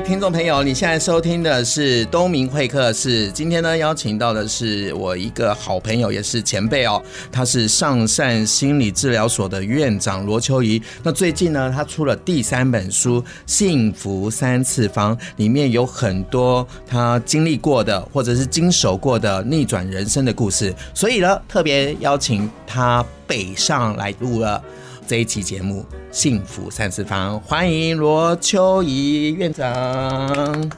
听众朋友，你现在收听的是东明会客室。今天呢，邀请到的是我一个好朋友，也是前辈哦。他是上善心理治疗所的院长罗秋怡。那最近呢，他出了第三本书《幸福三次方》，里面有很多他经历过的，或者是经手过的逆转人生的故事。所以呢，特别邀请他北上来录了。这一期节目《幸福三次方》，欢迎罗秋怡院长。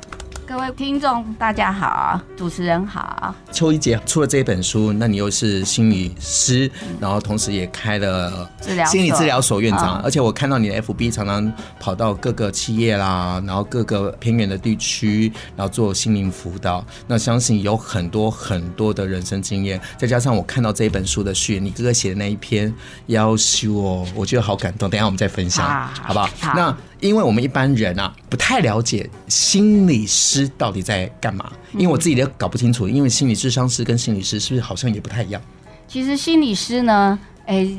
各位听众，大家好，主持人好。秋怡姐出了这本书，那你又是心理师，嗯、然后同时也开了心理治疗所院长，而且我看到你的 FB 常常跑到各个企业啦，然后各个偏远的地区，然后做心灵辅导。那相信有很多很多的人生经验，再加上我看到这一本书的序，你哥哥写的那一篇要修哦，我觉得好感动。等一下我们再分享，好，好不好？好。那因为我们一般人啊，不太了解心理师到底在干嘛，因为我自己也搞不清楚。因为心理智商师跟心理师是不是好像也不太一样？其实心理师呢，哎、欸，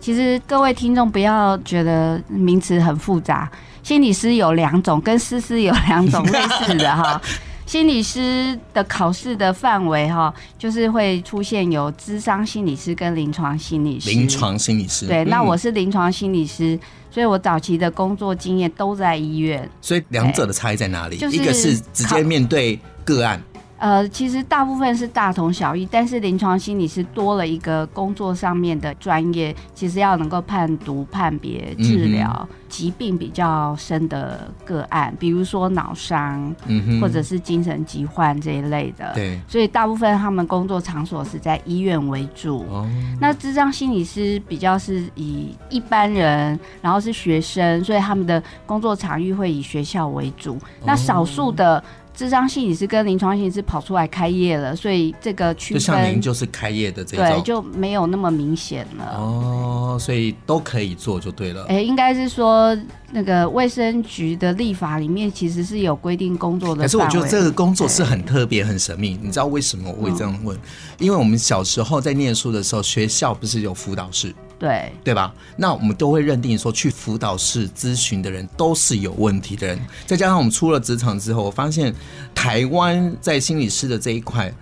其实各位听众不要觉得名词很复杂，心理师有两种，跟诗诗有两种类似的哈。心理师的考试的范围哈，就是会出现有智商心理师跟临床心理师。临床心理师，对，那我是临床心理师，所以我早期的工作经验都在医院。所以两者的差异在哪里？就是、一个是直接面对个案。呃，其实大部分是大同小异，但是临床心理是多了一个工作上面的专业，其实要能够判读、判别、治疗疾病比较深的个案，比如说脑伤，嗯，或者是精神疾患这一类的。对，所以大部分他们工作场所是在医院为主。哦，那智障心理师比较是以一般人，然后是学生，所以他们的工作场域会以学校为主。那少数的。咨商心理师跟临床心理师跑出来开业了，所以这个区分就像您就是开业的这种，对，就没有那么明显了。哦，所以都可以做就对了。哎、欸，应该是说那个卫生局的立法里面其实是有规定工作的。可是我觉得这个工作是很特别、很神秘。你知道为什么我会这样问？嗯、因为我们小时候在念书的时候，学校不是有辅导室？对对吧？那我们都会认定说，去辅导室咨询的人都是有问题的人。再加上我们出了职场之后，我发现台湾在心理师的这一块。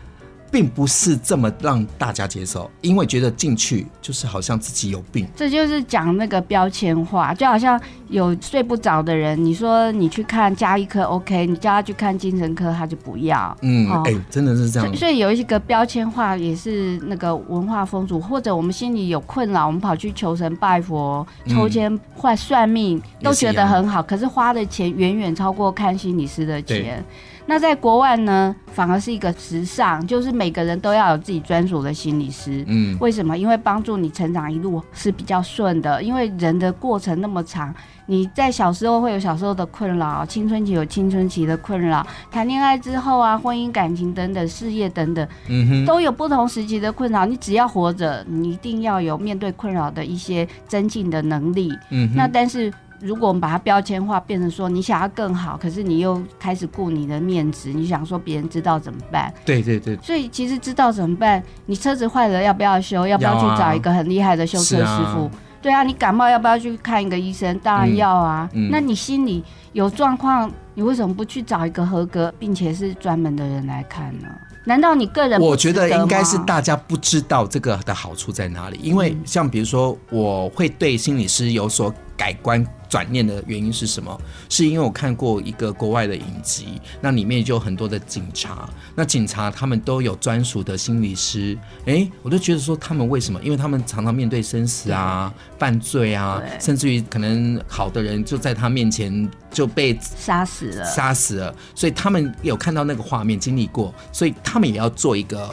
并不是这么让大家接受，因为觉得进去就是好像自己有病。这就是讲那个标签化，就好像有睡不着的人，你说你去看加医科，OK，你叫他去看精神科，他就不要。嗯，哎、哦欸，真的是这样。所以有一个标签化也是那个文化风俗，或者我们心里有困扰，我们跑去求神拜佛、抽签换算命，都觉得很好，是可是花的钱远远超过看心理师的钱。那在国外呢，反而是一个时尚，就是每个人都要有自己专属的心理师。嗯，为什么？因为帮助你成长一路是比较顺的。因为人的过程那么长，你在小时候会有小时候的困扰，青春期有青春期的困扰，谈恋爱之后啊，婚姻感情等等，事业等等，嗯哼，都有不同时期的困扰。你只要活着，你一定要有面对困扰的一些增进的能力。嗯，那但是。如果我们把它标签化，变成说你想要更好，可是你又开始顾你的面子，你想说别人知道怎么办？对对对。所以其实知道怎么办？你车子坏了要不要修？要不要去找一个很厉害的修车师傅？对啊，你感冒要不要去看一个医生？当然要啊。嗯嗯、那你心里有状况，你为什么不去找一个合格并且是专门的人来看呢？难道你个人？我觉得应该是大家不知道这个的好处在哪里，因为像比如说，我会对心理师有所改观。转念的原因是什么？是因为我看过一个国外的影集，那里面就有很多的警察，那警察他们都有专属的心理师。哎，我就觉得说他们为什么？因为他们常常面对生死啊、犯罪啊，甚至于可能好的人就在他面前就被杀死了，杀死了。所以他们有看到那个画面，经历过，所以他们也要做一个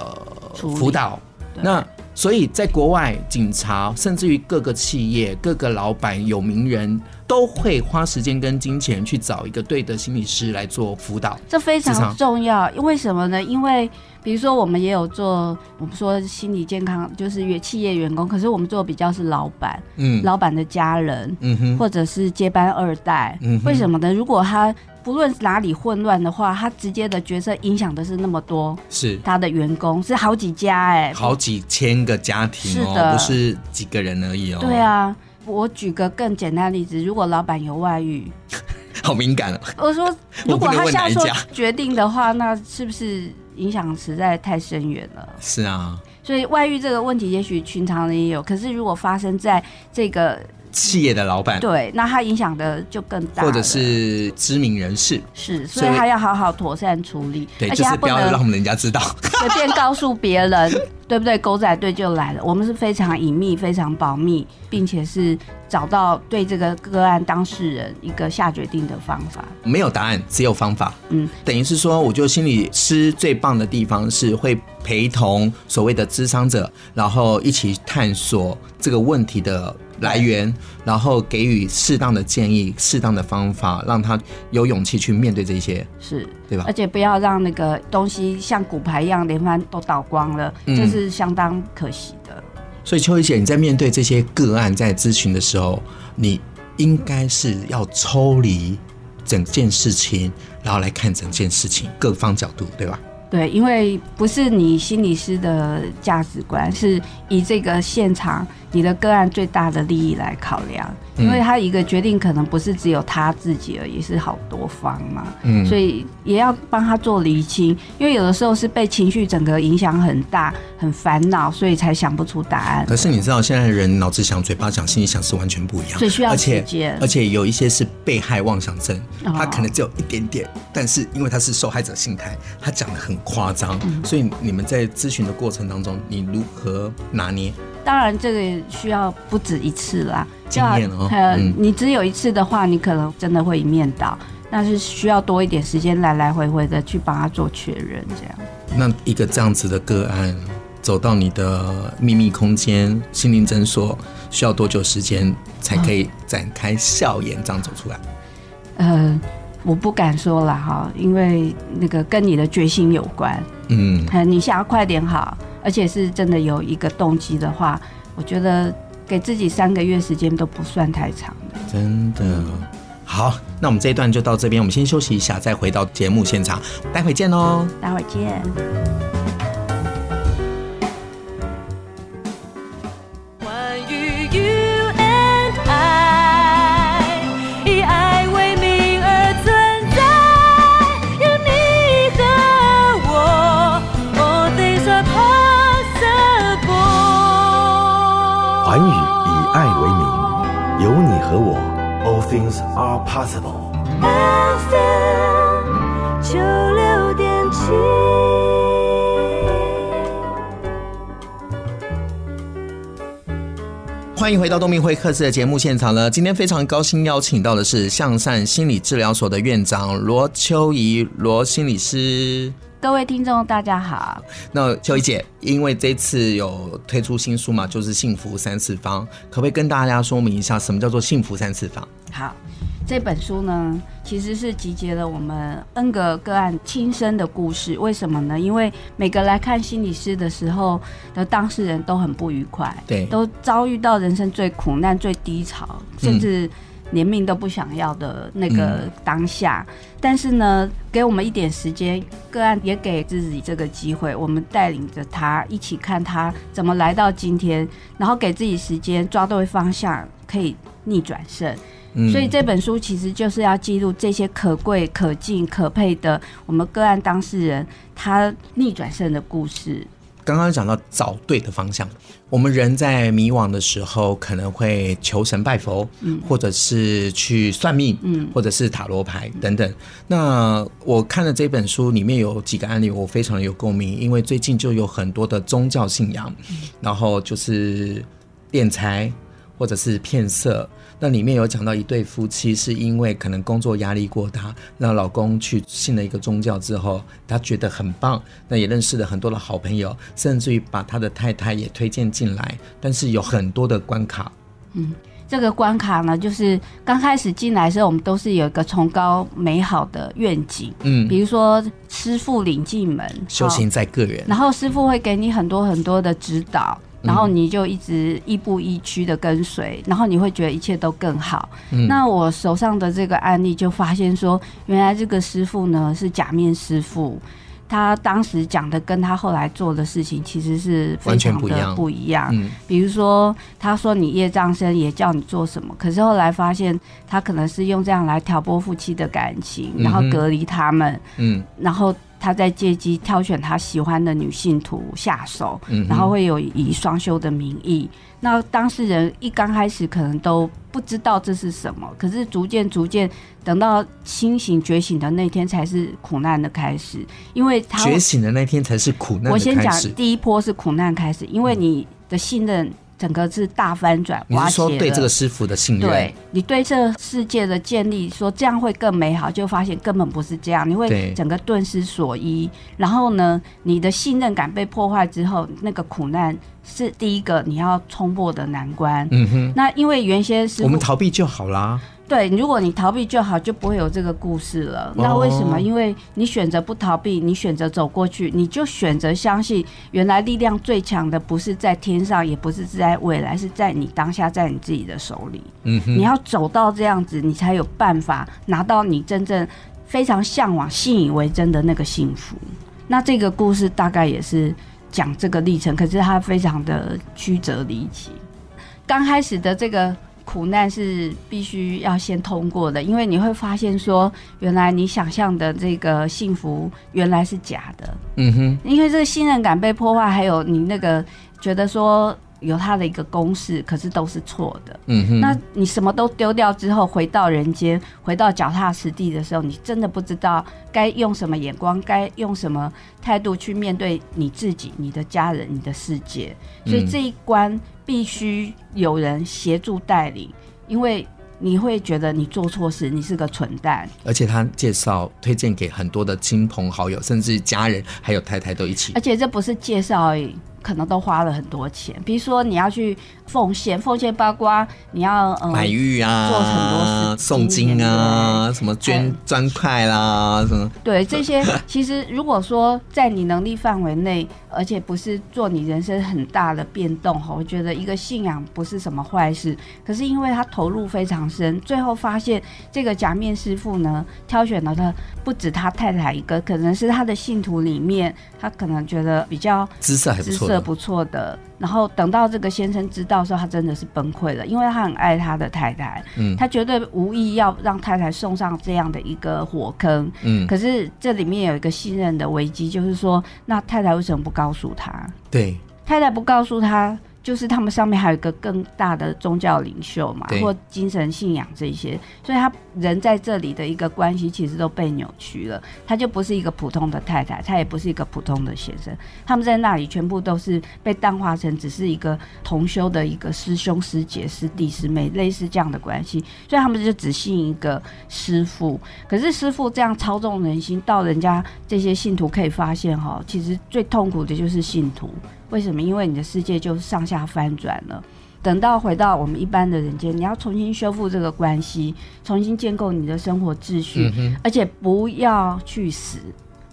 辅导。那所以在国外，警察甚至于各个企业、各个老板、有名人都会花时间跟金钱去找一个对的心理师来做辅导。这非常重要，因为什么呢？因为比如说，我们也有做，我们说心理健康就是企企业员工，可是我们做的比较是老板，嗯，老板的家人，嗯哼，或者是接班二代，嗯，为什么呢？如果他不论哪里混乱的话，他直接的角色影响的是那么多，是他的员工是好几家哎、欸，好几千个家庭哦，是的，不是几个人而已哦。对啊，我举个更简单的例子，如果老板有外遇，好敏感哦。我说，如果他现在说决定的话，那是不是影响实在太深远了？是啊，所以外遇这个问题，也许寻常人也有，可是如果发生在这个。企业的老板，对，那他影响的就更大，或者是知名人士，是，所以他要好好妥善处理，对，而且他不要让人家知道，随便告诉别人，对不对？狗仔队就来了，我们是非常隐秘、非常保密，并且是找到对这个个案当事人一个下决定的方法。没有答案，只有方法。嗯，等于是说，我觉得心理师最棒的地方是会陪同所谓的咨商者，然后一起探索这个问题的。来源，然后给予适当的建议、适当的方法，让他有勇气去面对这些，是对吧？而且不要让那个东西像骨牌一样连番都倒光了，这、嗯、是相当可惜的。所以秋怡姐，你在面对这些个案在咨询的时候，你应该是要抽离整件事情，然后来看整件事情各方角度，对吧？对，因为不是你心理师的价值观，是以这个现场你的个案最大的利益来考量。因为他一个决定可能不是只有他自己而已，是好多方嘛。嗯，所以也要帮他做厘清。因为有的时候是被情绪整个影响很大，很烦恼，所以才想不出答案。可是你知道现在的人脑子想、嘴巴想、心里想是完全不一样，所以需要时间。而且，而且有一些是被害妄想症，他可能只有一点点，但是因为他是受害者心态，他讲的很夸张。所以你们在咨询的过程当中，你如何拿捏？当然，这个需要不止一次啦。经验哦，呃，你只有一次的话，你可能真的会一面倒。但是需要多一点时间，来来回回的去帮他做确认，这样。那一个这样子的个案，走到你的秘密空间心灵诊所，需要多久时间才可以展开笑颜，这样走出来？呃，我不敢说了哈，因为那个跟你的决心有关。嗯，你想要快点好，而且是真的有一个动机的话，我觉得。给自己三个月时间都不算太长的，真的。好，那我们这一段就到这边，我们先休息一下，再回到节目现场，待会见喽，待会见。六点七。欢迎回到东明会客室的节目现场了。今天非常高兴邀请到的是向善心理治疗所的院长罗秋怡罗心理师。各位听众，大家好。那秋怡姐，因为这次有推出新书嘛，就是《幸福三次方》，可不可以跟大家说明一下，什么叫做幸福三次方？好，这本书呢，其实是集结了我们 N 个个案亲身的故事。为什么呢？因为每个来看心理师的时候的当事人都很不愉快，对，都遭遇到人生最苦难、最低潮，甚至。连命都不想要的那个当下，嗯、但是呢，给我们一点时间，个案也给自己这个机会，我们带领着他一起看他怎么来到今天，然后给自己时间抓对方向，可以逆转胜。嗯、所以这本书其实就是要记录这些可贵、可敬、可佩的我们个案当事人他逆转胜的故事。刚刚讲到找对的方向，我们人在迷惘的时候，可能会求神拜佛，嗯，或者是去算命，嗯，或者是塔罗牌等等。那我看了这本书，里面有几个案例，我非常的有共鸣，因为最近就有很多的宗教信仰，然后就是敛财，或者是骗色。那里面有讲到一对夫妻，是因为可能工作压力过大，那老公去信了一个宗教之后，他觉得很棒，那也认识了很多的好朋友，甚至于把他的太太也推荐进来，但是有很多的关卡。嗯，这个关卡呢，就是刚开始进来的时候，我们都是有一个崇高美好的愿景，嗯，比如说师傅领进门，修行在个人，然后师傅会给你很多很多的指导。然后你就一直亦步亦趋的跟随，然后你会觉得一切都更好。嗯、那我手上的这个案例就发现说，原来这个师傅呢是假面师傅，他当时讲的跟他后来做的事情其实是非常的不一样。嗯、比如说，他说你业障深，也叫你做什么，可是后来发现他可能是用这样来挑拨夫妻的感情，然后隔离他们。嗯，然后。他在借机挑选他喜欢的女性徒下手，嗯、然后会有以双修的名义。那当事人一刚开始可能都不知道这是什么，可是逐渐逐渐，等到清醒觉醒的那天才是苦难的开始。因为他觉醒的那天才是苦难的开始。我先讲第一波是苦难开始，因为你的信任。整个是大翻转，你是说对这个师傅的信任？对，你对这世界的建立，说这样会更美好，就发现根本不是这样，你会整个顿失所依。然后呢，你的信任感被破坏之后，那个苦难是第一个你要冲破的难关。嗯哼，那因为原先是我们逃避就好啦。对，如果你逃避就好，就不会有这个故事了。那为什么？因为你选择不逃避，你选择走过去，你就选择相信，原来力量最强的不是在天上，也不是在未来，是在你当下，在你自己的手里。你要走到这样子，你才有办法拿到你真正非常向往、信以为真的那个幸福。那这个故事大概也是讲这个历程，可是它非常的曲折离奇。刚开始的这个。苦难是必须要先通过的，因为你会发现说，原来你想象的这个幸福原来是假的。嗯哼，因为这个信任感被破坏，还有你那个觉得说。有他的一个公式，可是都是错的。嗯哼，那你什么都丢掉之后，回到人间，回到脚踏实地的时候，你真的不知道该用什么眼光，该用什么态度去面对你自己、你的家人、你的世界。所以这一关必须有人协助带领，因为你会觉得你做错事，你是个蠢蛋。而且他介绍、推荐给很多的亲朋好友，甚至家人还有太太都一起。而且这不是介绍而已。可能都花了很多钱，比如说你要去奉献，奉献包括你要嗯买玉啊，做很多事，诵经啊，什么捐砖块啦，什么对这些，其实如果说在你能力范围内，而且不是做你人生很大的变动哈，我觉得一个信仰不是什么坏事。可是因为他投入非常深，最后发现这个假面师傅呢，挑选了他不止他太太一个，可能是他的信徒里面，他可能觉得比较姿色还不错。不错的，然后等到这个先生知道的时候，他真的是崩溃了，因为他很爱他的太太，嗯，他绝对无意要让太太送上这样的一个火坑，嗯，可是这里面有一个信任的危机，就是说，那太太为什么不告诉他？对，太太不告诉他。就是他们上面还有一个更大的宗教领袖嘛，或精神信仰这些，所以他人在这里的一个关系其实都被扭曲了。他就不是一个普通的太太，他也不是一个普通的先生，他们在那里全部都是被淡化成只是一个同修的一个师兄师姐师弟师妹类似这样的关系，所以他们就只信一个师傅。可是师傅这样操纵人心，到人家这些信徒可以发现哈，其实最痛苦的就是信徒。为什么？因为你的世界就上下翻转了。等到回到我们一般的人间，你要重新修复这个关系，重新建构你的生活秩序，嗯、而且不要去死。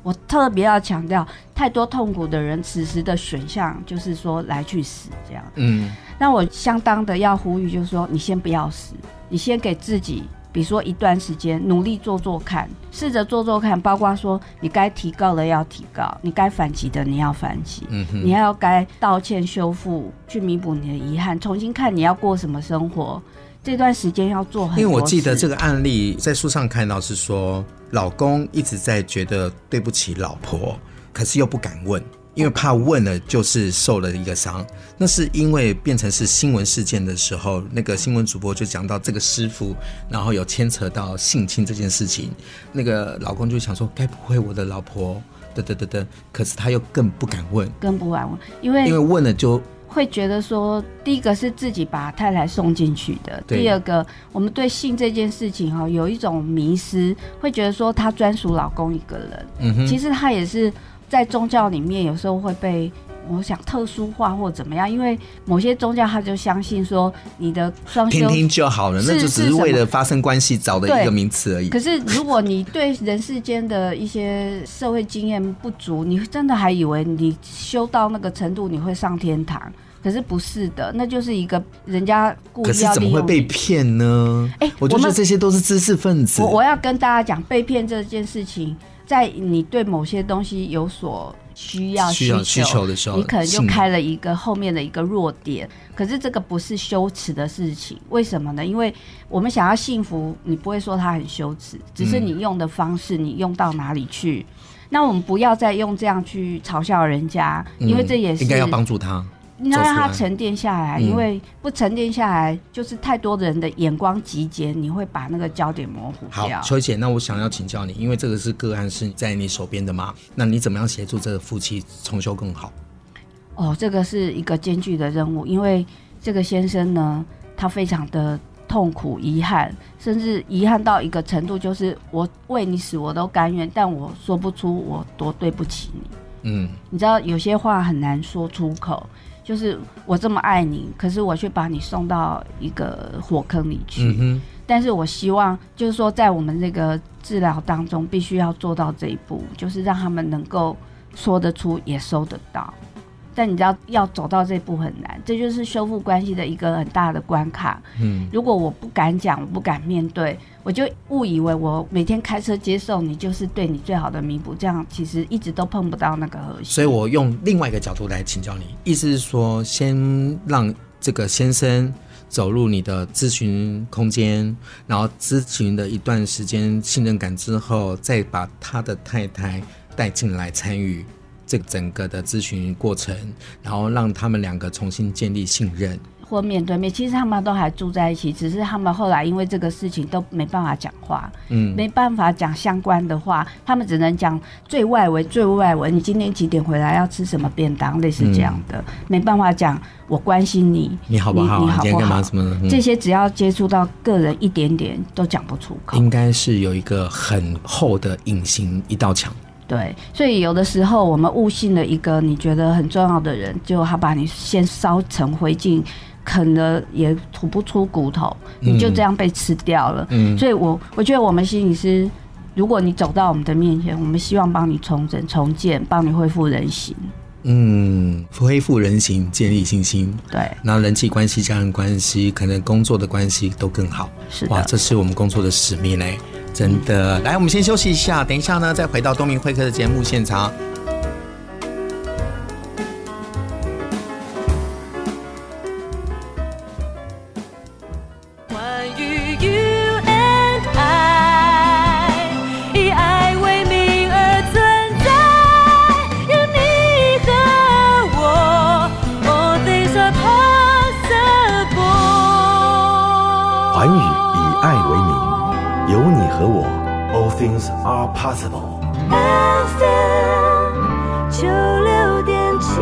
我特别要强调，太多痛苦的人，此时的选项就是说来去死这样。嗯，那我相当的要呼吁，就是说你先不要死，你先给自己。比如说一段时间努力做做看，试着做做看，包括说你该提高的要提高，你该反击的你要反击，嗯，你还要该道歉修复，去弥补你的遗憾，重新看你要过什么生活。这段时间要做很多。因为我记得这个案例在书上看到是说，老公一直在觉得对不起老婆，可是又不敢问。因为怕问了就是受了一个伤，那是因为变成是新闻事件的时候，那个新闻主播就讲到这个师傅，然后有牵扯到性侵这件事情，那个老公就想说，该不会我的老婆，得得得得，可是他又更不敢问，更不敢问，因为因为问了就会觉得说，第一个是自己把太太送进去的，第二个我们对性这件事情哈有一种迷失，会觉得说他专属老公一个人。嗯哼，其实他也是在宗教里面有时候会被我想特殊化或怎么样，因为某些宗教他就相信说你的双修听听就好了，那就只是为了发生关系找的一个名词而已。可是如果你对人世间的一些社会经验不足，你真的还以为你修到那个程度你会上天堂？可是不是的，那就是一个人家故意要。可是怎么会被骗呢？哎、欸，我觉得这些都是知识分子。我我要跟大家讲，被骗这件事情，在你对某些东西有所需要需求，需求的时候，你可能就开了一个后面的一个弱点。可是这个不是羞耻的事情，为什么呢？因为我们想要幸福，你不会说它很羞耻，只是你用的方式，你用到哪里去。嗯、那我们不要再用这样去嘲笑人家，因为这也是、嗯、应该要帮助他。你要让它沉淀下来，因为不沉淀下来，就是太多的人的眼光集结，你会把那个焦点模糊掉。好，秋姐，那我想要请教你，因为这个是个案是在你手边的嘛？那你怎么样协助这个夫妻重修更好？哦，这个是一个艰巨的任务，因为这个先生呢，他非常的痛苦、遗憾，甚至遗憾到一个程度，就是我为你死我都甘愿，但我说不出我多对不起你。嗯，你知道有些话很难说出口。就是我这么爱你，可是我却把你送到一个火坑里去。嗯。但是我希望，就是说，在我们这个治疗当中，必须要做到这一步，就是让他们能够说得出，也收得到。但你知道，要走到这步很难，这就是修复关系的一个很大的关卡。嗯，如果我不敢讲，我不敢面对，我就误以为我每天开车接送你就是对你最好的弥补，这样其实一直都碰不到那个核心。所以我用另外一个角度来请教你，意思是说，先让这个先生走入你的咨询空间，然后咨询的一段时间信任感之后，再把他的太太带进来参与。这整个的咨询过程，然后让他们两个重新建立信任，或面对面。其实他们都还住在一起，只是他们后来因为这个事情都没办法讲话，嗯，没办法讲相关的话，他们只能讲最外围、最外围。你今天几点回来？要吃什么便当？类似这样的，嗯、没办法讲。我关心你，你好不好？你，你好不好？干嘛什么？嗯、这些只要接触到个人一点点，都讲不出口。应该是有一个很厚的隐形一道墙。对，所以有的时候我们误信了一个你觉得很重要的人，就他把你先烧成灰烬，啃了也吐不出骨头，你就这样被吃掉了。嗯，所以我我觉得我们心理师，如果你走到我们的面前，我们希望帮你重整、重建，帮你恢复人形。嗯，恢复人形，建立信心。对，那人际关系、家人关系，可能工作的关系都更好。是的，哇，这是我们工作的使命嘞。真的，来，我们先休息一下，等一下呢，再回到东明会客的节目现场。Things are possible. FM 九六点七。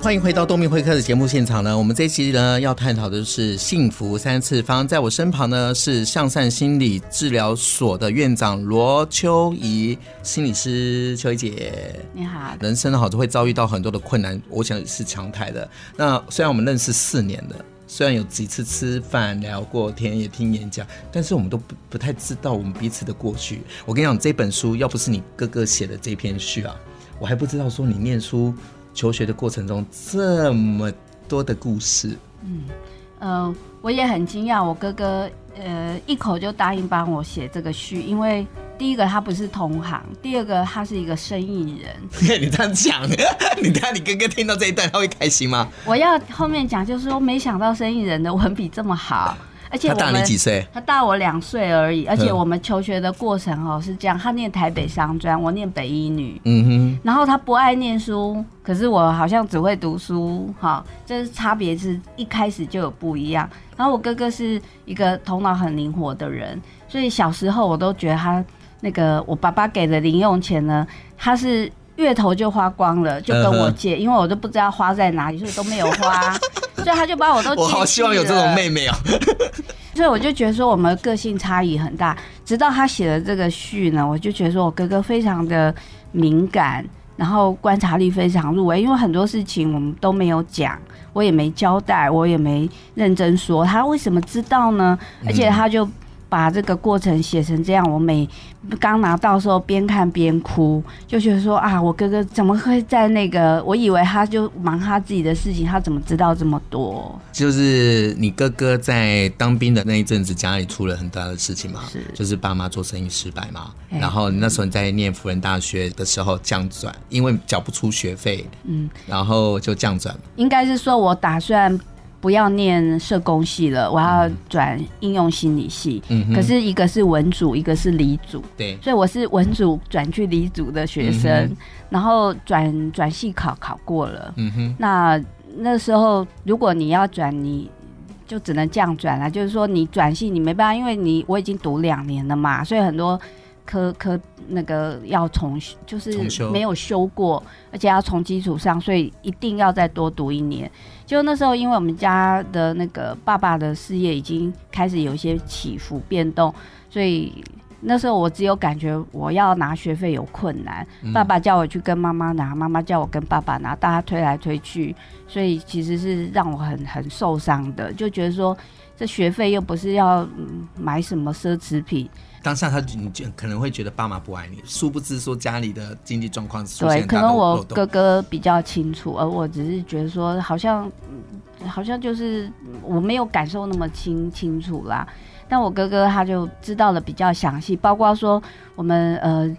欢迎回到东明会客的节目现场呢。我们这一期呢要探讨的是幸福三次方。在我身旁呢是向善心理治疗所的院长罗秋怡心理师，秋怡姐，你好。人生呢好像会遭遇到很多的困难，我想是常态的。那虽然我们认识四年了。虽然有几次吃饭聊过天，也听演讲，但是我们都不不太知道我们彼此的过去。我跟你讲，这本书要不是你哥哥写的这篇序啊，我还不知道说你念书求学的过程中这么多的故事。嗯，呃，我也很惊讶，我哥哥呃一口就答应帮我写这个序，因为。第一个他不是同行，第二个他是一个生意人。你这样讲，你看你哥哥听到这一段他会开心吗？我要后面讲，就是说没想到生意人的文笔这么好，而且他大你几岁？他大我两岁而已，而且我们求学的过程哦是这样，他念台北商专，我念北医女。嗯哼。然后他不爱念书，可是我好像只会读书，哈，这是差别是一开始就有不一样。然后我哥哥是一个头脑很灵活的人，所以小时候我都觉得他。那个我爸爸给的零用钱呢，他是月头就花光了，就跟我借，因为我都不知道花在哪里，所以都没有花，所以他就把我都。我好希望有这种妹妹啊！所以我就觉得说我们个性差异很大，直到他写了这个序呢，我就觉得说我哥哥非常的敏感，然后观察力非常入微，因为很多事情我们都没有讲，我也没交代，我也没认真说，他为什么知道呢？而且他就。把这个过程写成这样，我每刚拿到时候边看边哭，就觉得说啊，我哥哥怎么会在那个？我以为他就忙他自己的事情，他怎么知道这么多？就是你哥哥在当兵的那一阵子，家里出了很大的事情嘛，是，就是爸妈做生意失败嘛，然后那时候你在念辅仁大学的时候降转，因为缴不出学费，嗯，然后就降转。应该是说我打算。不要念社工系了，我要转应用心理系。嗯，可是一个是文组，一个是理组。对，所以我是文组转去理组的学生，嗯、然后转转系考考过了。嗯哼，那那时候如果你要转，你就只能这样转了。就是说你转系你没办法，因为你我已经读两年了嘛，所以很多。科科那个要重，就是没有修过，而且要从基础上，所以一定要再多读一年。就那时候，因为我们家的那个爸爸的事业已经开始有一些起伏变动，所以那时候我只有感觉我要拿学费有困难。爸爸叫我去跟妈妈拿，妈妈叫我跟爸爸拿，大家推来推去，所以其实是让我很很受伤的，就觉得说这学费又不是要买什么奢侈品。当下他你就可能会觉得爸妈不爱你，殊不知说家里的经济状况是对，可能我哥哥比较清楚，而我只是觉得说好像好像就是我没有感受那么清清楚啦。但我哥哥他就知道的比较详细，包括说我们呃。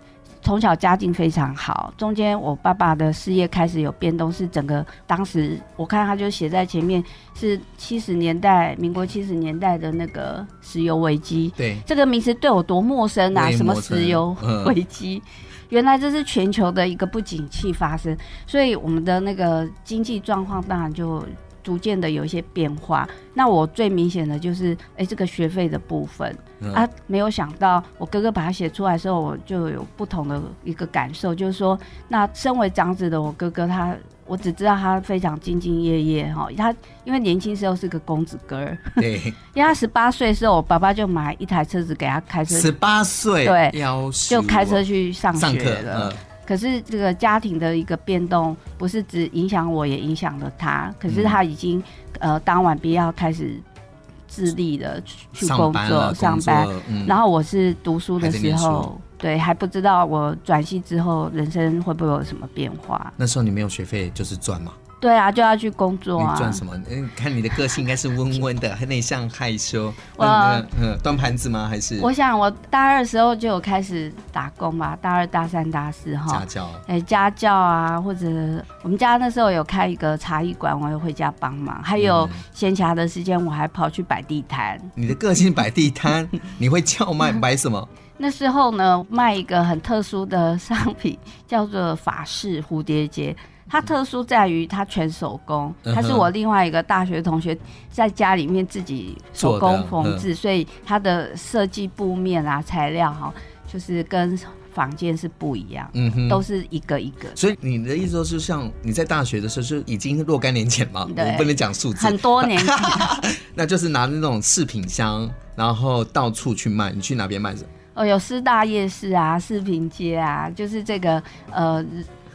从小家境非常好，中间我爸爸的事业开始有变动，是整个当时我看他就写在前面，是七十年代，民国七十年代的那个石油危机。对，这个名词对我多陌生啊！什么石油危机？原来这是全球的一个不景气发生，所以我们的那个经济状况当然就。逐渐的有一些变化，那我最明显的就是，哎、欸，这个学费的部分、嗯、啊，没有想到我哥哥把它写出来的时候，我就有不同的一个感受，就是说，那身为长子的我哥哥他，我只知道他非常兢兢业业哈，他因为年轻时候是个公子哥，对，因为他十八岁的时候，我爸爸就买一台车子给他开车，十八岁，对，就开车去上学了。可是这个家庭的一个变动，不是只影响我，也影响了他。可是他已经、嗯、呃当晚必要开始自立的去工作上班，嗯、然后我是读书的时候，对，还不知道我转系之后人生会不会有什么变化。那时候你没有学费，就是赚嘛。对啊，就要去工作啊。你赚什么？嗯，看你的个性应该是温温的，很内向害羞。我嗯，端盘子吗？还是？我想我大二的时候就有开始打工吧，大二、大三、大四哈。家教。哎、欸，家教啊，或者我们家那时候有开一个茶艺馆，我也回家帮忙。还有闲暇的时间，我还跑去摆地摊。你的个性摆地摊，你会叫卖摆什么？那时候呢，卖一个很特殊的商品，叫做法式蝴蝶结。它特殊在于它全手工，它是我另外一个大学同学在家里面自己手工缝制，所以它的设计布面啊材料哈，就是跟房间是不一样，嗯哼，都是一个一个。所以你的意思说，就像你在大学的时候，就已经若干年前嘛，我不能讲数字，很多年前，那就是拿那种饰品箱，然后到处去卖。你去哪边卖？哦，有师大夜市啊，饰品街啊，就是这个呃。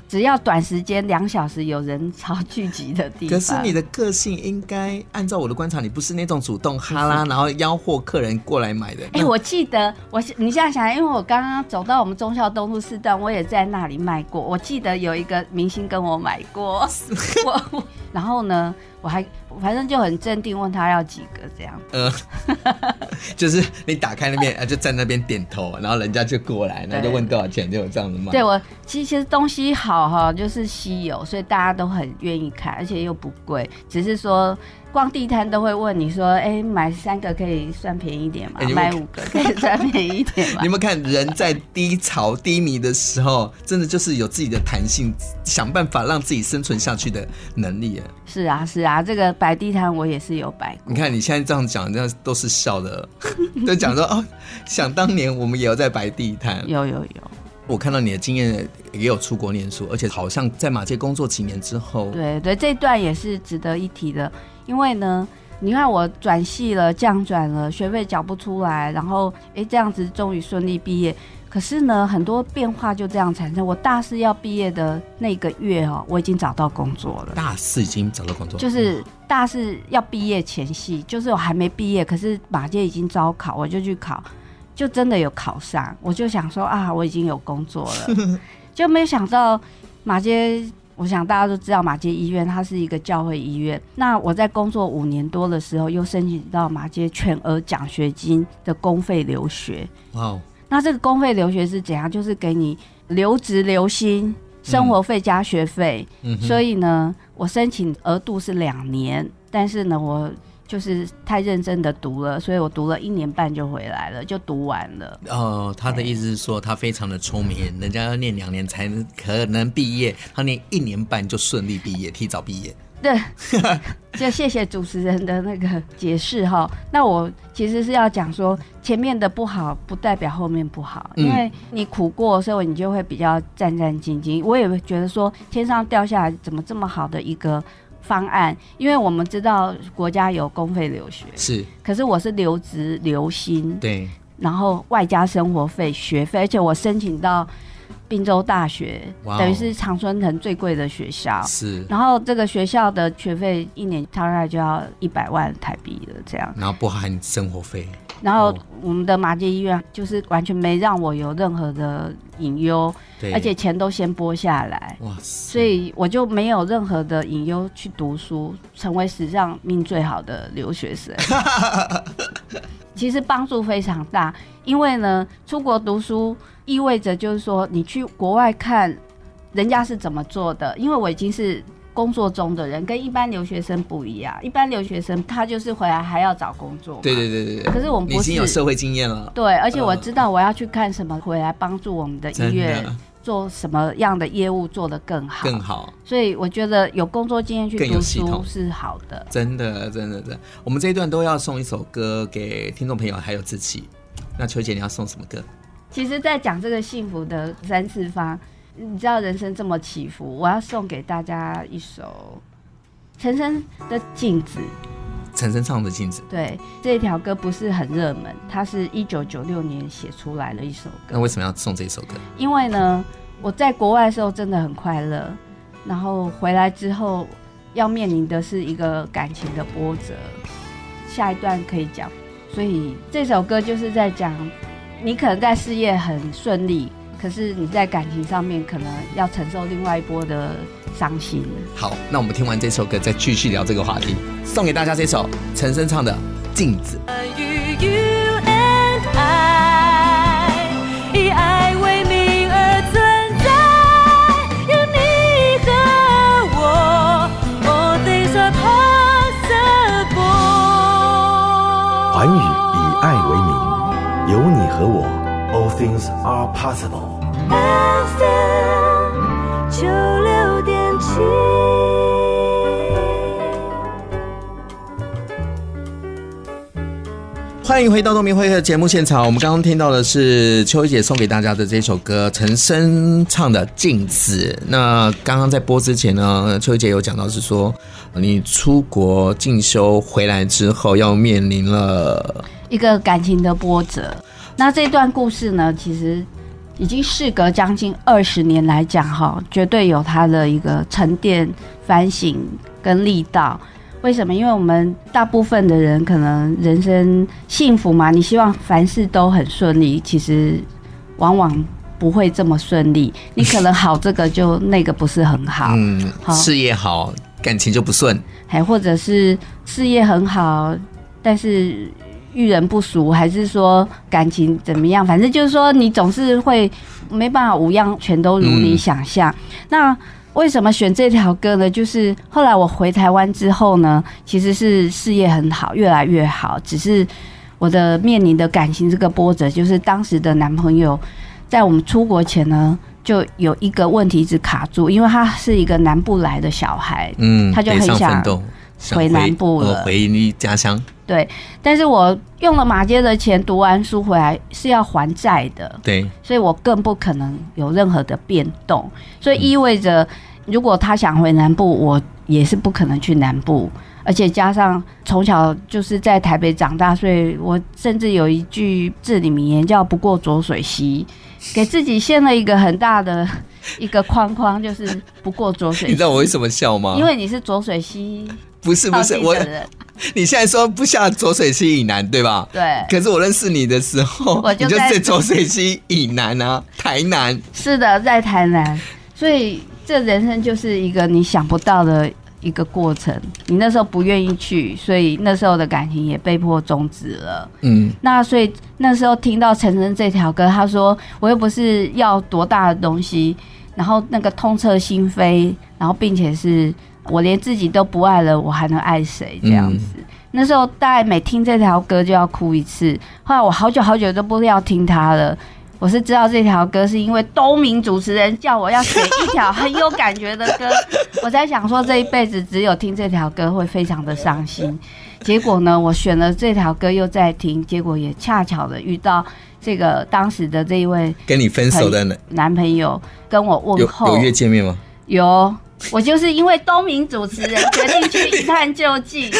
只要短时间两小时有人潮聚集的地方。可是你的个性应该按照我的观察，你不是那种主动哈拉，然后吆喝客人过来买的。哎、欸，我记得我你现在想，因为我刚刚走到我们忠孝东路四段，我也在那里卖过。我记得有一个明星跟我买过，我然后呢？我还反正就很镇定，问他要几个这样。呃，就是你打开那边啊，就在那边点头，然后人家就过来，然后就问多少钱，就有这样的嘛。对，我其实东西好哈，就是稀有，所以大家都很愿意看，而且又不贵，只是说。逛地摊都会问你说：“哎、欸，买三个可以算便宜一点吗？欸、买五个可以算便宜一点吗？” 你们看，人在低潮低迷的时候，真的就是有自己的弹性，想办法让自己生存下去的能力。是啊，是啊。这个摆地摊我也是有摆过。你看你现在这样讲，这样都是笑的，都讲说哦，想当年我们也有在摆地摊。有有有，我看到你的经验也有出国念书，而且好像在马街工作几年之后，对对，这段也是值得一提的，因为呢。你看我转系了，降转了，学费缴不出来，然后哎，这样子终于顺利毕业。可是呢，很多变化就这样产生。我大四要毕业的那个月哦，我已经找到工作了。大四已经找到工作，就是大四要毕业前夕，就是我还没毕业，可是马街已经招考，我就去考，就真的有考上。我就想说啊，我已经有工作了，就没想到马偕。我想大家都知道马街医院，它是一个教会医院。那我在工作五年多的时候，又申请到马街全额奖学金的公费留学。哇！Wow. 那这个公费留学是怎样？就是给你留职留薪，生活费加学费。嗯。所以呢，我申请额度是两年，但是呢，我。就是太认真的读了，所以我读了一年半就回来了，就读完了。哦，他的意思是说他非常的聪明，人家要念两年才能可能毕业，他念一年半就顺利毕业，提早毕业。对，就谢谢主持人的那个解释哈。那我其实是要讲说，前面的不好不代表后面不好，因为你苦过，所以你就会比较战战兢兢。我也会觉得说，天上掉下来怎么这么好的一个。方案，因为我们知道国家有公费留学，是，可是我是留职留薪，对，然后外加生活费、学费，而且我申请到滨州大学，Wow 等于是常春藤最贵的学校，是，然后这个学校的学费一年大概就要一百万台币了，这样，然后不含生活费。然后我们的马街医院就是完全没让我有任何的隐忧，而且钱都先拨下来，哇！所以我就没有任何的隐忧去读书，成为史上命最好的留学生。其实帮助非常大，因为呢，出国读书意味着就是说你去国外看人家是怎么做的，因为我已经是。工作中的人跟一般留学生不一样，一般留学生他就是回来还要找工作。对对对对。可是我们不是，已经有社会经验了。对，而且我知道我要去看什么，回来帮助我们的医院做什么样的业务做得更好。更好。所以我觉得有工作经验去读书是好的。真的，真的，真的。我们这一段都要送一首歌给听众朋友，还有自己。那秋姐，你要送什么歌？其实，在讲这个幸福的三次方。你知道人生这么起伏，我要送给大家一首陈升的《镜子》。陈升唱的《镜子》。对，这条歌不是很热门，它是一九九六年写出来的一首歌。那为什么要送这首歌？因为呢，我在国外的时候真的很快乐，然后回来之后要面临的是一个感情的波折。下一段可以讲，所以这首歌就是在讲你可能在事业很顺利。可是你在感情上面可能要承受另外一波的伤心。好，那我们听完这首歌再继续聊这个话题。送给大家这首陈升唱的《镜子》。以爱为名而存在，有你和我，All things are possible。寰宇以爱为名，有你和我，All things are possible。FM 九六点七，欢迎回到东明会客节目现场。我们刚刚听到的是秋姐送给大家的这首歌，陈升唱的《镜子》。那刚刚在播之前呢，秋姐有讲到是说，你出国进修回来之后，要面临了一个感情的波折。那这段故事呢，其实。已经事隔将近二十年来讲，哈，绝对有它的一个沉淀、反省跟力道。为什么？因为我们大部分的人可能人生幸福嘛，你希望凡事都很顺利，其实往往不会这么顺利。你可能好这个就那个不是很好，嗯，好，事业好，感情就不顺，还或者是事业很好，但是。遇人不淑，还是说感情怎么样？反正就是说，你总是会没办法五样全都如你想象。嗯、那为什么选这条歌呢？就是后来我回台湾之后呢，其实是事业很好，越来越好。只是我的面临的感情这个波折，就是当时的男朋友在我们出国前呢，就有一个问题一直卡住，因为他是一个南部来的小孩，嗯，他就很想。想回南部了，呃、回你家乡。对，但是我用了马街的钱读完书回来是要还债的，对，所以我更不可能有任何的变动，所以意味着如果他想回南部，我也是不可能去南部。而且加上从小就是在台北长大，所以我甚至有一句至理名言叫“不过浊水溪”，给自己限了一个很大的 一个框框，就是不过浊水溪。你知道我为什么笑吗？因为你是浊水溪，不是不是我。你现在说不下浊水溪以南，对吧？对。可是我认识你的时候，我就在浊水溪以南啊，台南。是的，在台南，所以这人生就是一个你想不到的。一个过程，你那时候不愿意去，所以那时候的感情也被迫终止了。嗯，那所以那时候听到陈晨这条歌，他说我又不是要多大的东西，然后那个痛彻心扉，然后并且是我连自己都不爱了，我还能爱谁？这样子，嗯、那时候大概每听这条歌就要哭一次。后来我好久好久都不要听他了。我是知道这条歌是因为东明主持人叫我要写一条很有感觉的歌，我在想说这一辈子只有听这条歌会非常的伤心。结果呢，我选了这条歌又在听，结果也恰巧的遇到这个当时的这一位跟你分手的男朋友跟我问候，有约见面吗？有，我就是因为东明主持人决定去一探究竟，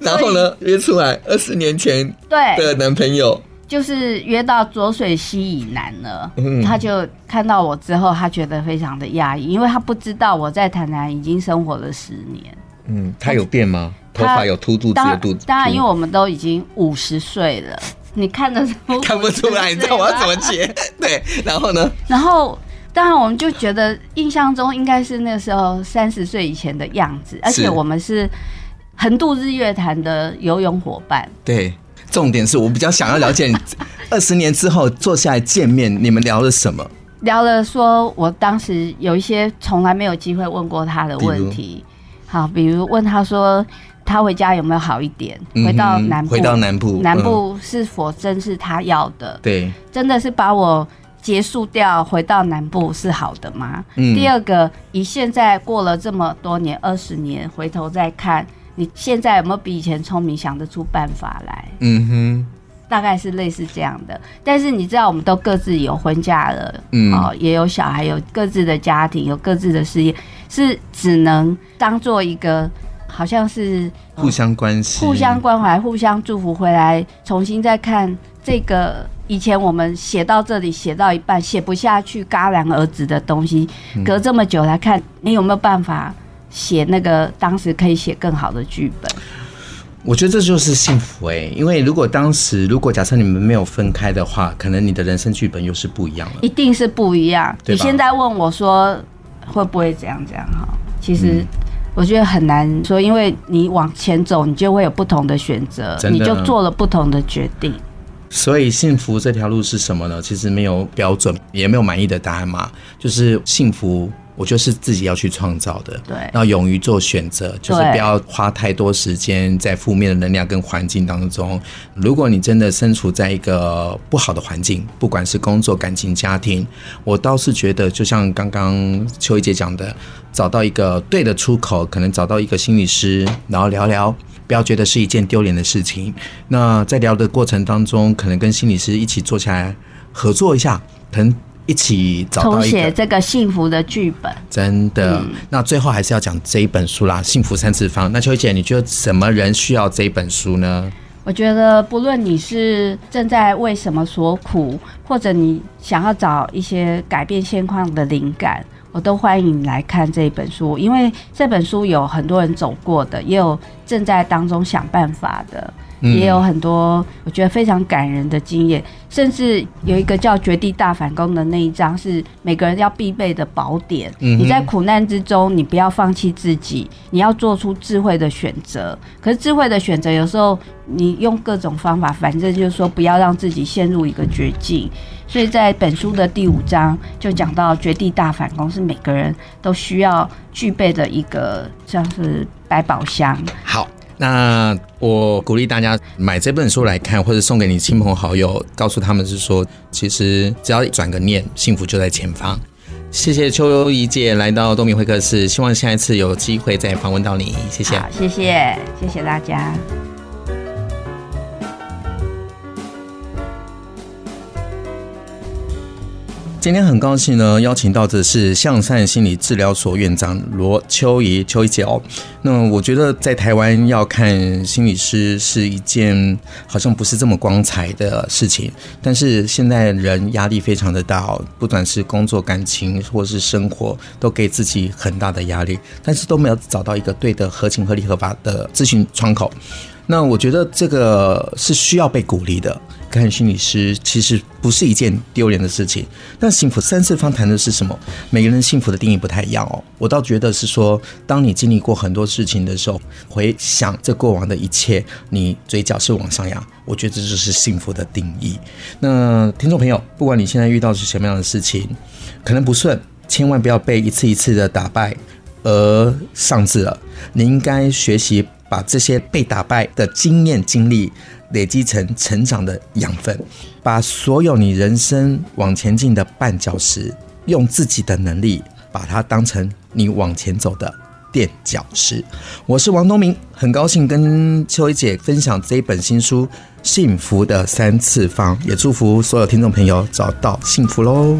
然后呢约出来二十年前对的男朋友。就是约到浊水溪以南了，嗯、他就看到我之后，他觉得非常的压抑，因为他不知道我在台南已经生活了十年。嗯，他有变吗？头发有秃肚子的肚子？当然，因为我们都已经五十岁了，你看得出？看不出来，你知道我要怎么接？对，然后呢？然后，当然我们就觉得印象中应该是那时候三十岁以前的样子，而且我们是横渡日月潭的游泳伙伴。对。重点是我比较想要了解，二十年之后坐下来见面，你们聊了什么？聊了说，我当时有一些从来没有机会问过他的问题。好，比如问他说，他回家有没有好一点？回到南部，回到南部，南部是否真是他要的？对，真的是把我结束掉，回到南部是好的吗？第二个，以现在过了这么多年，二十年，回头再看。你现在有没有比以前聪明，想得出办法来？嗯哼，大概是类似这样的。但是你知道，我们都各自有婚嫁了，嗯，哦，也有小孩，有各自的家庭，有各自的事业，是只能当做一个，好像是互相关系、互相关怀、互相祝福，回来重新再看这个以前我们写到这里写到一半写不下去，戛然而止的东西，隔这么久来看，你有没有办法？写那个当时可以写更好的剧本，我觉得这就是幸福哎、欸，因为如果当时如果假设你们没有分开的话，可能你的人生剧本又是不一样了，一定是不一样。你现在问我说会不会这样这样哈？其实我觉得很难说，因为你往前走，你就会有不同的选择，你就做了不同的决定。所以幸福这条路是什么呢？其实没有标准，也没有满意的答案嘛，就是幸福。我就是自己要去创造的，对，要勇于做选择，就是不要花太多时间在负面的能量跟环境当中。如果你真的身处在一个不好的环境，不管是工作、感情、家庭，我倒是觉得，就像刚刚秋怡姐讲的，找到一个对的出口，可能找到一个心理师，然后聊聊，不要觉得是一件丢脸的事情。那在聊的过程当中，可能跟心理师一起坐下来合作一下，可能。一起找到一个重写这个幸福的剧本，真的。嗯、那最后还是要讲这一本书啦，《幸福三次方》。那秋姐，你觉得什么人需要这一本书呢？我觉得，不论你是正在为什么所苦，或者你想要找一些改变现况的灵感，我都欢迎你来看这一本书，因为这本书有很多人走过的，也有正在当中想办法的。也有很多我觉得非常感人的经验，甚至有一个叫《绝地大反攻》的那一章是每个人要必备的宝典。你在苦难之中，你不要放弃自己，你要做出智慧的选择。可是智慧的选择有时候你用各种方法，反正就是说不要让自己陷入一个绝境。所以在本书的第五章就讲到绝地大反攻是每个人都需要具备的一个像是百宝箱。好。那我鼓励大家买这本书来看，或者送给你亲朋好友，告诉他们是说，其实只要转个念，幸福就在前方。谢谢秋怡姐来到东米会客室，希望下一次有机会再访问到你。谢谢，好，谢谢，谢谢大家。今天很高兴呢，邀请到的是向善心理治疗所院长罗秋怡秋怡姐哦。那我觉得在台湾要看心理师是一件好像不是这么光彩的事情，但是现在人压力非常的大哦，不管是工作、感情或是生活，都给自己很大的压力，但是都没有找到一个对的、合情、合理、合法的咨询窗口。那我觉得这个是需要被鼓励的。看心理师其实不是一件丢脸的事情。那幸福三次方谈的是什么？每个人幸福的定义不太一样哦。我倒觉得是说，当你经历过很多事情的时候，回想这过往的一切，你嘴角是往上扬。我觉得这就是幸福的定义。那听众朋友，不管你现在遇到是什么样的事情，可能不顺，千万不要被一次一次的打败而丧志了。你应该学习。把这些被打败的经验经历累积成成长的养分，把所有你人生往前进的绊脚石，用自己的能力把它当成你往前走的垫脚石。我是王东明，很高兴跟秋怡姐分享这一本新书《幸福的三次方》，也祝福所有听众朋友找到幸福喽。